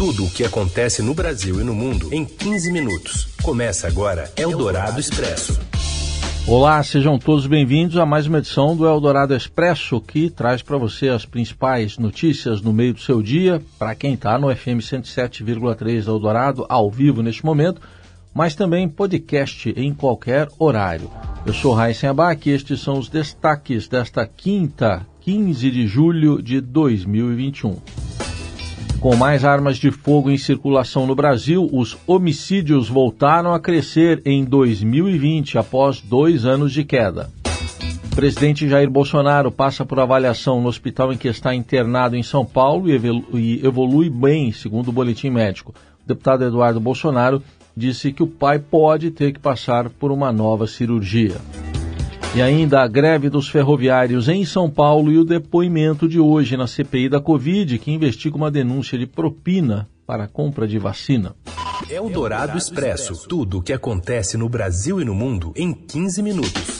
Tudo o que acontece no Brasil e no mundo em 15 minutos. Começa agora Eldorado Expresso. Olá, sejam todos bem-vindos a mais uma edição do Eldorado Expresso, que traz para você as principais notícias no meio do seu dia, para quem está no FM 107,3 Eldorado, ao vivo neste momento, mas também podcast em qualquer horário. Eu sou Raíssen Abac e estes são os destaques desta quinta, 15 de julho de 2021. Com mais armas de fogo em circulação no Brasil, os homicídios voltaram a crescer em 2020, após dois anos de queda. O presidente Jair Bolsonaro passa por avaliação no hospital em que está internado em São Paulo e evolui bem, segundo o boletim médico. O deputado Eduardo Bolsonaro disse que o pai pode ter que passar por uma nova cirurgia. E ainda a greve dos ferroviários em São Paulo e o depoimento de hoje na CPI da Covid, que investiga uma denúncia de propina para a compra de vacina. É o Dourado Expresso. Tudo o que acontece no Brasil e no mundo em 15 minutos.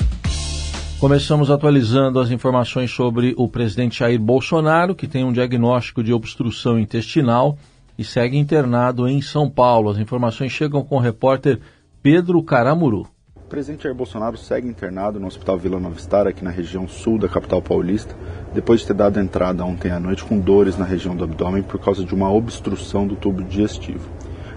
Começamos atualizando as informações sobre o presidente Jair Bolsonaro, que tem um diagnóstico de obstrução intestinal e segue internado em São Paulo. As informações chegam com o repórter Pedro Caramuru. O presidente Jair Bolsonaro segue internado no Hospital Vila Nova Star, aqui na região sul da capital paulista, depois de ter dado entrada ontem à noite com dores na região do abdômen por causa de uma obstrução do tubo digestivo.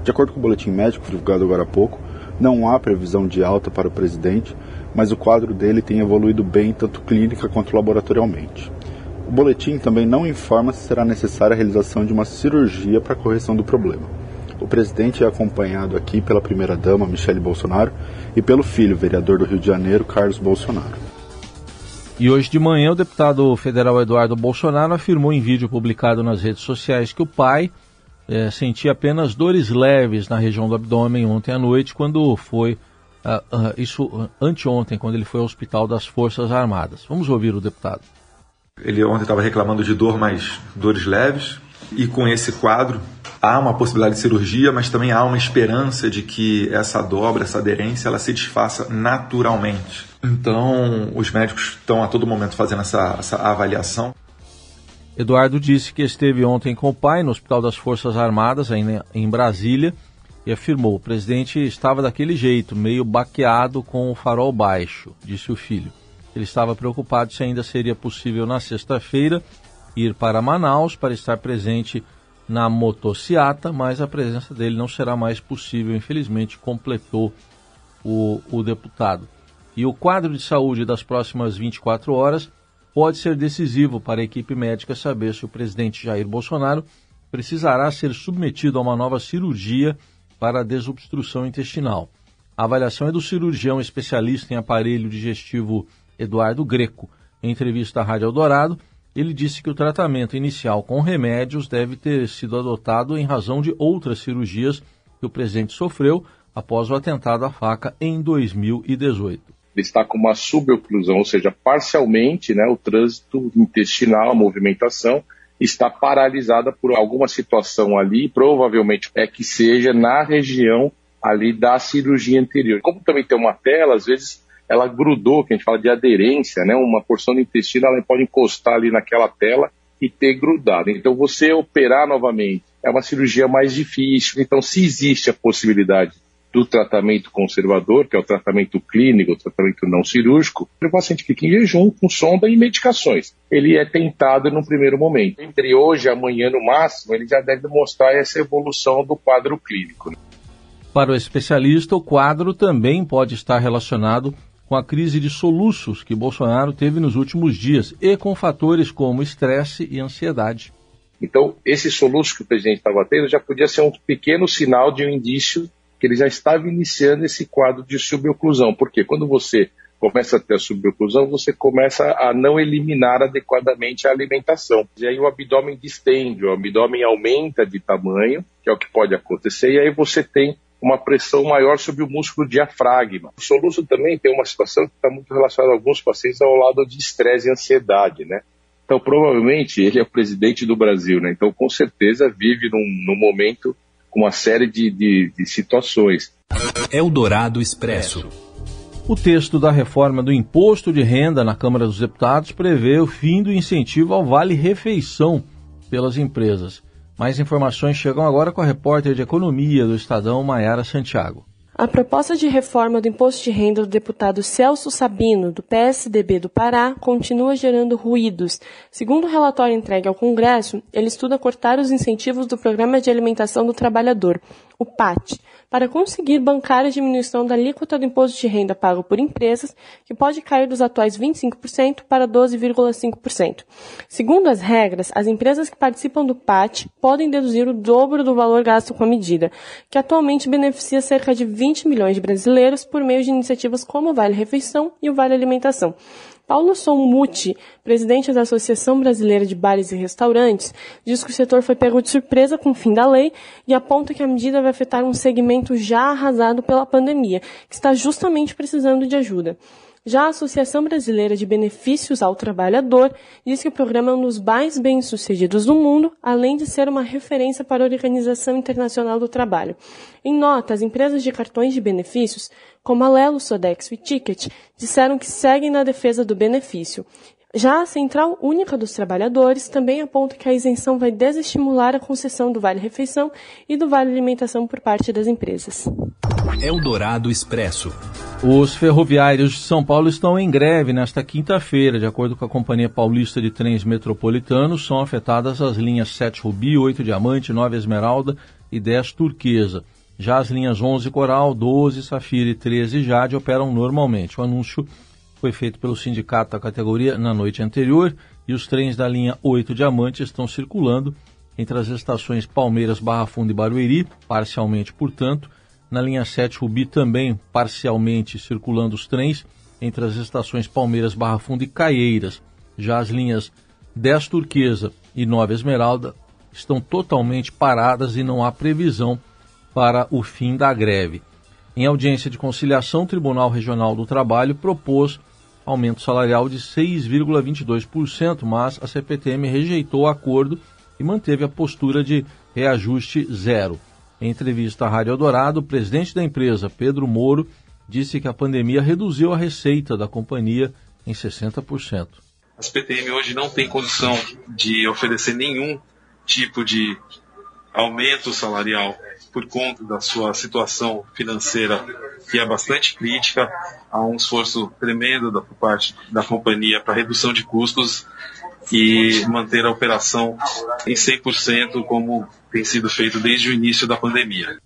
De acordo com o boletim médico divulgado agora há pouco, não há previsão de alta para o presidente, mas o quadro dele tem evoluído bem tanto clínica quanto laboratorialmente. O boletim também não informa se será necessária a realização de uma cirurgia para a correção do problema. O presidente é acompanhado aqui pela primeira-dama, Michele Bolsonaro, e pelo filho, vereador do Rio de Janeiro, Carlos Bolsonaro. E hoje de manhã, o deputado federal Eduardo Bolsonaro afirmou em vídeo publicado nas redes sociais que o pai é, sentia apenas dores leves na região do abdômen ontem à noite, quando foi. Uh, uh, isso anteontem, quando ele foi ao Hospital das Forças Armadas. Vamos ouvir o deputado. Ele ontem estava reclamando de dor, mas dores leves. E com esse quadro, há uma possibilidade de cirurgia, mas também há uma esperança de que essa dobra, essa aderência, ela se desfaça naturalmente. Então, os médicos estão a todo momento fazendo essa, essa avaliação. Eduardo disse que esteve ontem com o pai no Hospital das Forças Armadas, em Brasília, e afirmou: o presidente estava daquele jeito, meio baqueado com o farol baixo, disse o filho. Ele estava preocupado se ainda seria possível na sexta-feira ir para Manaus para estar presente na motociata, mas a presença dele não será mais possível, infelizmente, completou o, o deputado. E o quadro de saúde das próximas 24 horas pode ser decisivo para a equipe médica saber se o presidente Jair Bolsonaro precisará ser submetido a uma nova cirurgia para a desobstrução intestinal. A avaliação é do cirurgião especialista em aparelho digestivo Eduardo Greco. Em entrevista à Rádio Eldorado, ele disse que o tratamento inicial com remédios deve ter sido adotado em razão de outras cirurgias que o presidente sofreu após o atentado à faca em 2018. Ele está com uma suboclusão, ou seja, parcialmente né, o trânsito intestinal, a movimentação, está paralisada por alguma situação ali, provavelmente é que seja na região ali da cirurgia anterior. Como também tem uma tela, às vezes ela grudou, que a gente fala de aderência, né? Uma porção do intestino ela pode encostar ali naquela tela e ter grudado. Então, você operar novamente é uma cirurgia mais difícil. Então, se existe a possibilidade do tratamento conservador, que é o tratamento clínico, o tratamento não cirúrgico, o paciente fica em jejum com sonda e medicações. Ele é tentado no primeiro momento. Entre hoje e amanhã, no máximo, ele já deve mostrar essa evolução do quadro clínico. Para o especialista, o quadro também pode estar relacionado com a crise de soluços que Bolsonaro teve nos últimos dias e com fatores como estresse e ansiedade. Então, esse soluço que o presidente estava tendo já podia ser um pequeno sinal de um indício que ele já estava iniciando esse quadro de suboclusão. Porque quando você começa a ter a suboclusão, você começa a não eliminar adequadamente a alimentação. E aí o abdômen distende, o abdômen aumenta de tamanho, que é o que pode acontecer, e aí você tem uma pressão maior sobre o músculo diafragma. O soluço também tem uma situação que está muito relacionada a alguns pacientes ao lado de estresse e ansiedade, né? Então, provavelmente, ele é o presidente do Brasil, né? Então, com certeza, vive num, num momento com uma série de, de, de situações. Eldorado Expresso. O texto da reforma do imposto de renda na Câmara dos Deputados prevê o fim do incentivo ao Vale Refeição pelas empresas Mais informações chegam agora com a repórter de Economia do Estadão, Maiara Santiago. A proposta de reforma do imposto de renda do deputado Celso Sabino, do PSDB do Pará, continua gerando ruídos. Segundo o relatório entregue ao Congresso, ele estuda cortar os incentivos do Programa de Alimentação do Trabalhador, o PAT, para conseguir bancar a diminuição da alíquota do imposto de renda pago por empresas, que pode cair dos atuais 25% para 12,5%. Segundo as regras, as empresas que participam do PAT podem deduzir o dobro do valor gasto com a medida, que atualmente beneficia cerca de 20 milhões de brasileiros por meio de iniciativas como o Vale Refeição e o Vale Alimentação. Paulo Sommuti, presidente da Associação Brasileira de Bares e Restaurantes, diz que o setor foi pego de surpresa com o fim da lei e aponta que a medida vai afetar um segmento já arrasado pela pandemia, que está justamente precisando de ajuda. Já a Associação Brasileira de Benefícios ao Trabalhador diz que o programa é um dos mais bem-sucedidos do mundo, além de ser uma referência para a Organização Internacional do Trabalho. Em nota, as empresas de cartões de benefícios, como a Lelo, Sodexo e Ticket, disseram que seguem na defesa do benefício. Já a Central Única dos Trabalhadores também aponta que a isenção vai desestimular a concessão do Vale Refeição e do Vale Alimentação por parte das empresas. Eldorado Expresso. Os ferroviários de São Paulo estão em greve nesta quinta-feira. De acordo com a Companhia Paulista de Trens Metropolitanos, são afetadas as linhas 7 Rubi, 8 Diamante, 9 Esmeralda e 10 Turquesa. Já as linhas 11 Coral, 12 Safira e 13 Jade operam normalmente. O anúncio foi feito pelo sindicato da categoria na noite anterior e os trens da linha 8 Diamante estão circulando entre as estações Palmeiras, Barra Funda e Barueri, parcialmente, portanto. Na linha 7 Rubi também parcialmente circulando os trens entre as estações Palmeiras, Barra Funda e Caieiras. Já as linhas 10 Turquesa e 9 Esmeralda estão totalmente paradas e não há previsão para o fim da greve. Em audiência de conciliação, o Tribunal Regional do Trabalho propôs aumento salarial de 6,22%, mas a CPTM rejeitou o acordo e manteve a postura de reajuste zero. Em entrevista à Rádio Eldorado, o presidente da empresa, Pedro Moro, disse que a pandemia reduziu a receita da companhia em 60%. A CPTM hoje não tem condição de oferecer nenhum tipo de aumento salarial por conta da sua situação financeira, que é bastante crítica. Há um esforço tremendo da por parte da companhia para redução de custos e manter a operação em 100% como tem sido feito desde o início da pandemia.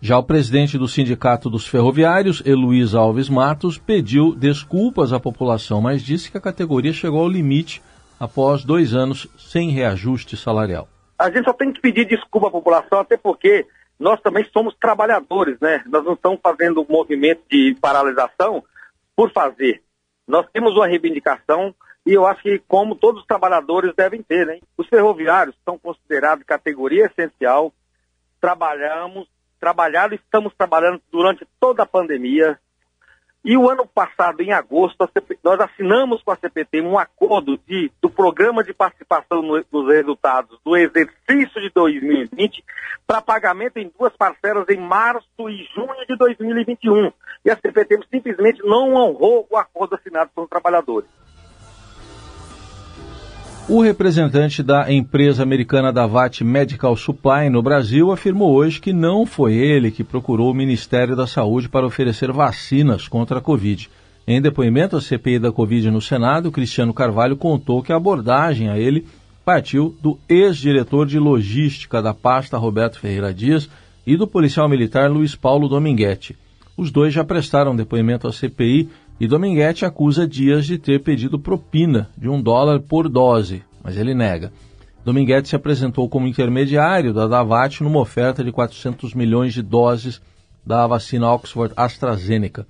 Já o presidente do Sindicato dos Ferroviários, Heloís Alves Matos, pediu desculpas à população, mas disse que a categoria chegou ao limite após dois anos sem reajuste salarial. A gente só tem que pedir desculpa à população, até porque nós também somos trabalhadores, né? Nós não estamos fazendo movimento de paralisação por fazer. Nós temos uma reivindicação e eu acho que como todos os trabalhadores devem ter, né? Os ferroviários são considerados categoria essencial. Trabalhamos, trabalhado, estamos trabalhando durante toda a pandemia. E o ano passado, em agosto, nós assinamos com a CPT um acordo de, do programa de participação no, nos resultados do exercício de 2020 para pagamento em duas parcelas em março e junho de 2021. E a CPT simplesmente não honrou o acordo assinado com os trabalhadores. O representante da empresa americana Davat Medical Supply no Brasil afirmou hoje que não foi ele que procurou o Ministério da Saúde para oferecer vacinas contra a Covid. Em depoimento à CPI da Covid no Senado, Cristiano Carvalho contou que a abordagem a ele partiu do ex-diretor de logística da pasta Roberto Ferreira Dias e do policial militar Luiz Paulo Dominguete. Os dois já prestaram depoimento à CPI e Dominguete acusa Dias de ter pedido propina de um dólar por dose, mas ele nega. Dominguete se apresentou como intermediário da Davat numa oferta de 400 milhões de doses da vacina Oxford AstraZeneca.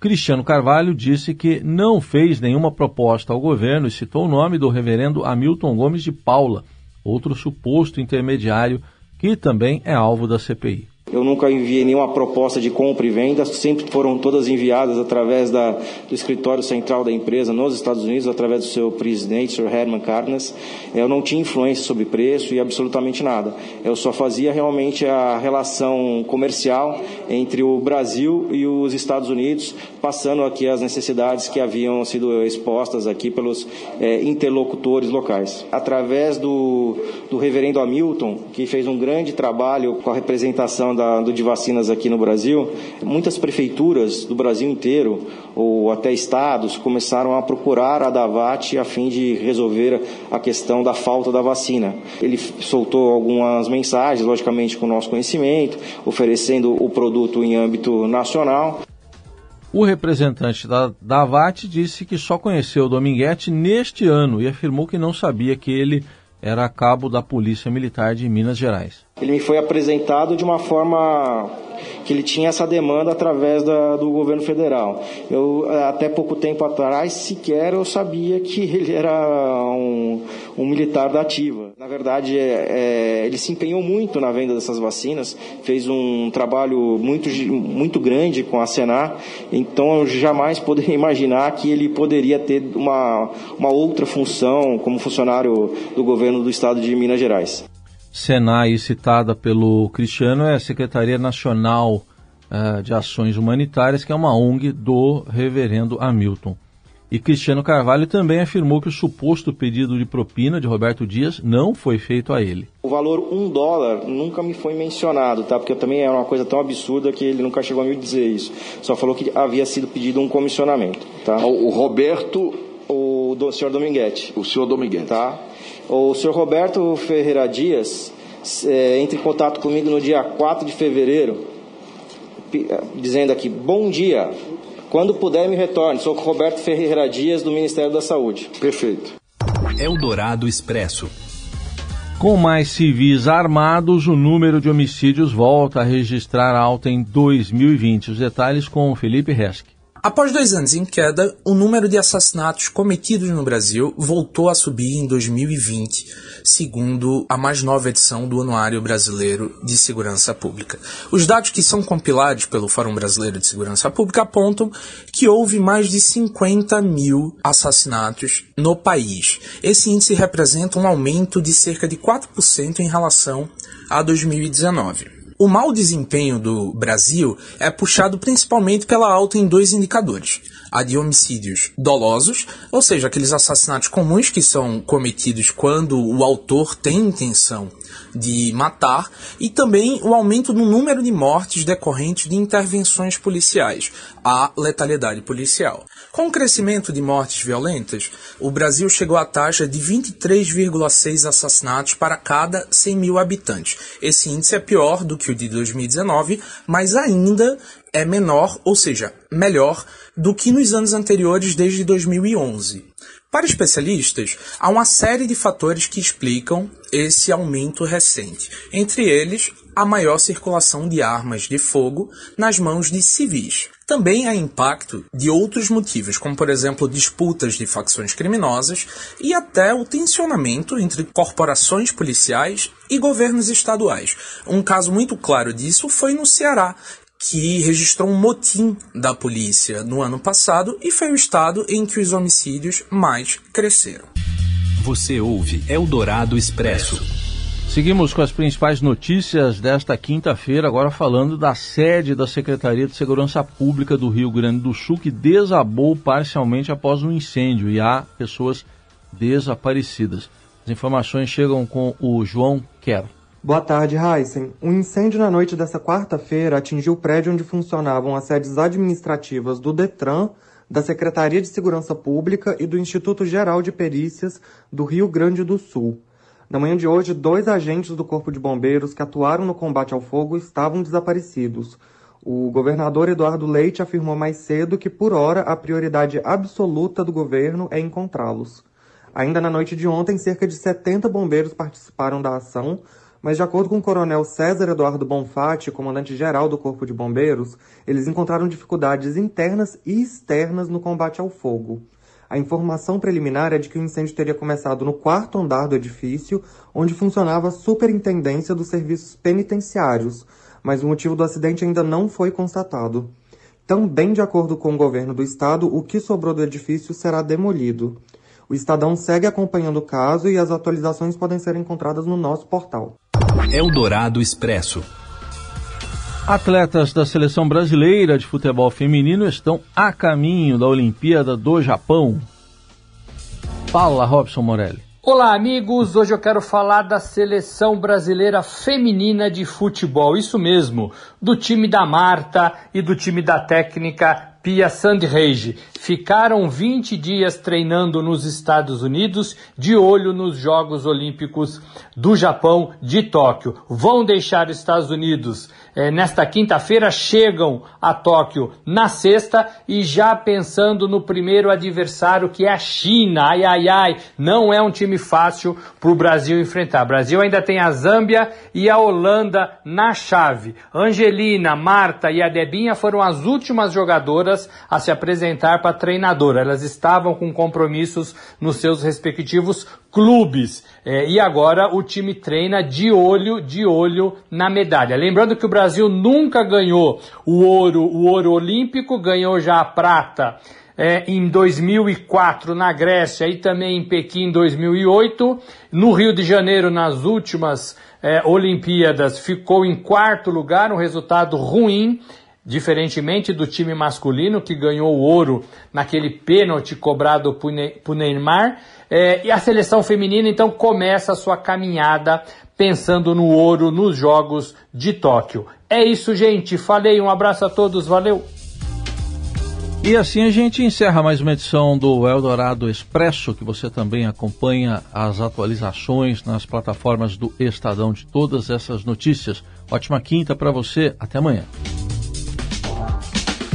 Cristiano Carvalho disse que não fez nenhuma proposta ao governo e citou o nome do reverendo Hamilton Gomes de Paula, outro suposto intermediário que também é alvo da CPI. Eu nunca enviei nenhuma proposta de compra e venda, sempre foram todas enviadas através da, do escritório central da empresa nos Estados Unidos, através do seu presidente, Sr. Herman Carnes. Eu não tinha influência sobre preço e absolutamente nada. Eu só fazia realmente a relação comercial entre o Brasil e os Estados Unidos, passando aqui as necessidades que haviam sido expostas aqui pelos é, interlocutores locais. Através do, do reverendo Hamilton, que fez um grande trabalho com a representação da, do de vacinas aqui no Brasil, muitas prefeituras do Brasil inteiro, ou até estados, começaram a procurar a Davat a fim de resolver a questão da falta da vacina. Ele soltou algumas mensagens, logicamente com nosso conhecimento, oferecendo o produto em âmbito nacional. O representante da Davat disse que só conheceu o Dominguete neste ano e afirmou que não sabia que ele era cabo da Polícia Militar de Minas Gerais. Ele me foi apresentado de uma forma que ele tinha essa demanda através da, do governo federal. Eu, até pouco tempo atrás, sequer eu sabia que ele era um, um militar da ativa. Na verdade, é, é, ele se empenhou muito na venda dessas vacinas, fez um trabalho muito, muito grande com a Senar, então eu jamais poderia imaginar que ele poderia ter uma, uma outra função como funcionário do governo do estado de Minas Gerais. Senai, citada pelo Cristiano, é a Secretaria Nacional uh, de Ações Humanitárias, que é uma ONG do reverendo Hamilton. E Cristiano Carvalho também afirmou que o suposto pedido de propina de Roberto Dias não foi feito a ele. O valor um dólar nunca me foi mencionado, tá? Porque também é uma coisa tão absurda que ele nunca chegou a me dizer isso. Só falou que havia sido pedido um comissionamento, tá? O Roberto... O do senhor Dominguete. O senhor Dominguete. Tá? O senhor Roberto Ferreira Dias é, entre em contato comigo no dia 4 de fevereiro, é, dizendo aqui: Bom dia, quando puder me retorne. Sou Roberto Ferreira Dias, do Ministério da Saúde. Perfeito. Eldorado Expresso. Com mais civis armados, o número de homicídios volta a registrar alta em 2020. Os detalhes com Felipe Resque. Após dois anos em queda, o número de assassinatos cometidos no Brasil voltou a subir em 2020, segundo a mais nova edição do Anuário Brasileiro de Segurança Pública. Os dados que são compilados pelo Fórum Brasileiro de Segurança Pública apontam que houve mais de 50 mil assassinatos no país. Esse índice representa um aumento de cerca de 4% em relação a 2019. O mau desempenho do Brasil é puxado principalmente pela alta em dois indicadores. A de homicídios dolosos, ou seja, aqueles assassinatos comuns que são cometidos quando o autor tem intenção de matar, e também o aumento no número de mortes decorrentes de intervenções policiais, a letalidade policial. Com o crescimento de mortes violentas, o Brasil chegou à taxa de 23,6 assassinatos para cada 100 mil habitantes. Esse índice é pior do que o de 2019, mas ainda é menor, ou seja, melhor do que nos anos anteriores desde 2011. Para especialistas, há uma série de fatores que explicam esse aumento recente. Entre eles, a maior circulação de armas de fogo nas mãos de civis. Também há impacto de outros motivos, como por exemplo disputas de facções criminosas e até o tensionamento entre corporações policiais e governos estaduais. Um caso muito claro disso foi no Ceará, que registrou um motim da polícia no ano passado e foi o estado em que os homicídios mais cresceram. Você ouve Eldorado Expresso. Seguimos com as principais notícias desta quinta-feira, agora falando da sede da Secretaria de Segurança Pública do Rio Grande do Sul, que desabou parcialmente após um incêndio e há pessoas desaparecidas. As informações chegam com o João Quer. Boa tarde, Heisen. Um incêndio na noite dessa quarta-feira atingiu o prédio onde funcionavam as sedes administrativas do DETRAN, da Secretaria de Segurança Pública e do Instituto Geral de Perícias do Rio Grande do Sul. Na manhã de hoje, dois agentes do Corpo de Bombeiros que atuaram no combate ao fogo estavam desaparecidos. O governador Eduardo Leite afirmou mais cedo que, por hora, a prioridade absoluta do governo é encontrá-los. Ainda na noite de ontem, cerca de 70 bombeiros participaram da ação, mas de acordo com o coronel César Eduardo Bonfatti, comandante-geral do Corpo de Bombeiros, eles encontraram dificuldades internas e externas no combate ao fogo. A informação preliminar é de que o incêndio teria começado no quarto andar do edifício, onde funcionava a superintendência dos serviços penitenciários, mas o motivo do acidente ainda não foi constatado. Também de acordo com o governo do estado, o que sobrou do edifício será demolido. O Estadão segue acompanhando o caso e as atualizações podem ser encontradas no nosso portal. Eldorado Expresso. Atletas da seleção brasileira de futebol feminino estão a caminho da Olimpíada do Japão. Fala, Robson Morelli. Olá, amigos. Hoje eu quero falar da seleção brasileira feminina de futebol. Isso mesmo, do time da Marta e do time da técnica Pia Sandhage. Ficaram 20 dias treinando nos Estados Unidos, de olho nos Jogos Olímpicos do Japão de Tóquio. Vão deixar os Estados Unidos é, nesta quinta-feira, chegam a Tóquio na sexta e já pensando no primeiro adversário que é a China. Ai, ai, ai, não é um time fácil para o Brasil enfrentar. O Brasil ainda tem a Zâmbia e a Holanda na chave. Angelina, Marta e a Debinha foram as últimas jogadoras a se apresentar para treinadora. Elas estavam com compromissos nos seus respectivos clubes. É, e agora o time treina de olho, de olho na medalha. Lembrando que o Brasil nunca ganhou o ouro, o ouro olímpico, ganhou já a prata é, em 2004 na Grécia e também em Pequim em 2008. No Rio de Janeiro, nas últimas é, Olimpíadas, ficou em quarto lugar, um resultado ruim diferentemente do time masculino que ganhou o ouro naquele pênalti cobrado por Neymar. É, e a seleção feminina então começa a sua caminhada pensando no ouro nos Jogos de Tóquio. É isso, gente. Falei, um abraço a todos, valeu! E assim a gente encerra mais uma edição do Eldorado Expresso, que você também acompanha as atualizações nas plataformas do Estadão de todas essas notícias. Ótima quinta para você, até amanhã.